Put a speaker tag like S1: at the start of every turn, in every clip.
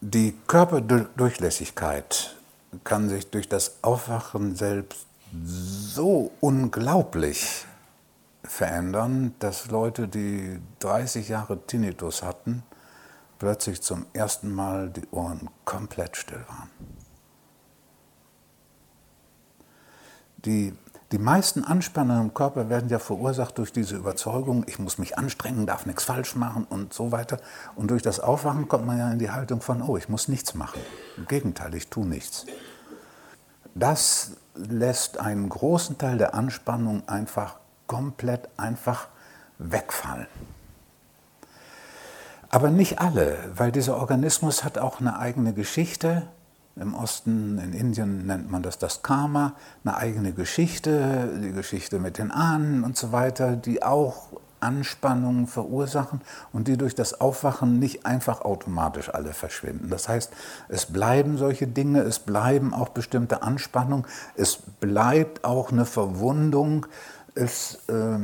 S1: Die Körperdurchlässigkeit kann sich durch das Aufwachen selbst so unglaublich verändern, dass Leute, die 30 Jahre Tinnitus hatten, plötzlich zum ersten Mal die Ohren komplett still waren. Die, die meisten Anspannungen im Körper werden ja verursacht durch diese Überzeugung, ich muss mich anstrengen, darf nichts falsch machen und so weiter. Und durch das Aufwachen kommt man ja in die Haltung von, oh, ich muss nichts machen. Im Gegenteil, ich tue nichts. Das lässt einen großen Teil der Anspannung einfach komplett einfach wegfallen. Aber nicht alle, weil dieser Organismus hat auch eine eigene Geschichte. Im Osten, in Indien nennt man das das Karma, eine eigene Geschichte, die Geschichte mit den Ahnen und so weiter, die auch Anspannungen verursachen und die durch das Aufwachen nicht einfach automatisch alle verschwinden. Das heißt, es bleiben solche Dinge, es bleiben auch bestimmte Anspannungen, es bleibt auch eine Verwundung, es, äh,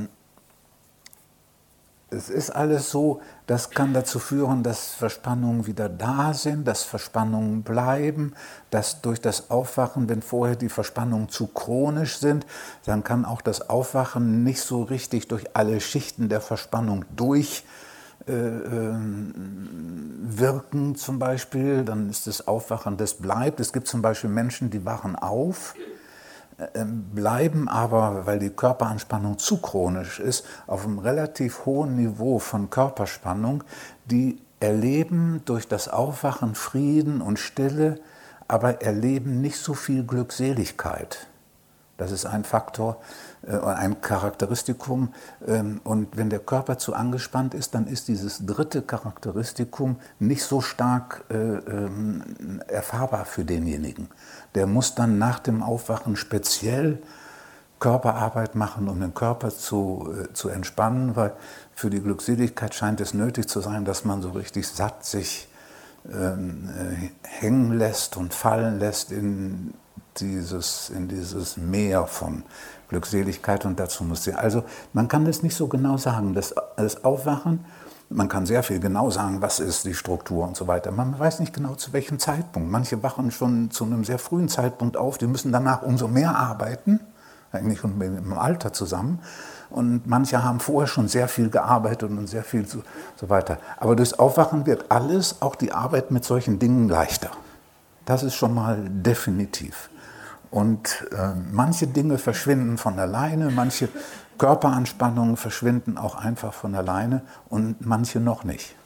S1: es ist alles so, das kann dazu führen, dass Verspannungen wieder da sind, dass Verspannungen bleiben, dass durch das Aufwachen, wenn vorher die Verspannungen zu chronisch sind, dann kann auch das Aufwachen nicht so richtig durch alle Schichten der Verspannung durch äh, ähm, wirken zum Beispiel, dann ist das Aufwachen, das bleibt. Es gibt zum Beispiel Menschen, die wachen auf, bleiben aber, weil die Körperanspannung zu chronisch ist, auf einem relativ hohen Niveau von Körperspannung, die erleben durch das Aufwachen Frieden und Stille, aber erleben nicht so viel Glückseligkeit. Das ist ein Faktor, äh, ein Charakteristikum. Ähm, und wenn der Körper zu angespannt ist, dann ist dieses dritte Charakteristikum nicht so stark äh, ähm, erfahrbar für denjenigen. Der muss dann nach dem Aufwachen speziell Körperarbeit machen, um den Körper zu, äh, zu entspannen, weil für die Glückseligkeit scheint es nötig zu sein, dass man so richtig satt sich ähm, hängen lässt und fallen lässt in dieses, in dieses Meer von Glückseligkeit und dazu muss sie. Also man kann das nicht so genau sagen. Das, das Aufwachen, man kann sehr viel genau sagen, was ist die Struktur und so weiter. Man weiß nicht genau zu welchem Zeitpunkt. Manche wachen schon zu einem sehr frühen Zeitpunkt auf, die müssen danach umso mehr arbeiten, eigentlich mit dem Alter zusammen. Und manche haben vorher schon sehr viel gearbeitet und sehr viel so, so weiter. Aber durchs Aufwachen wird alles, auch die Arbeit mit solchen Dingen leichter. Das ist schon mal definitiv. Und äh, manche Dinge verschwinden von alleine, manche Körperanspannungen verschwinden auch einfach von alleine und manche noch nicht.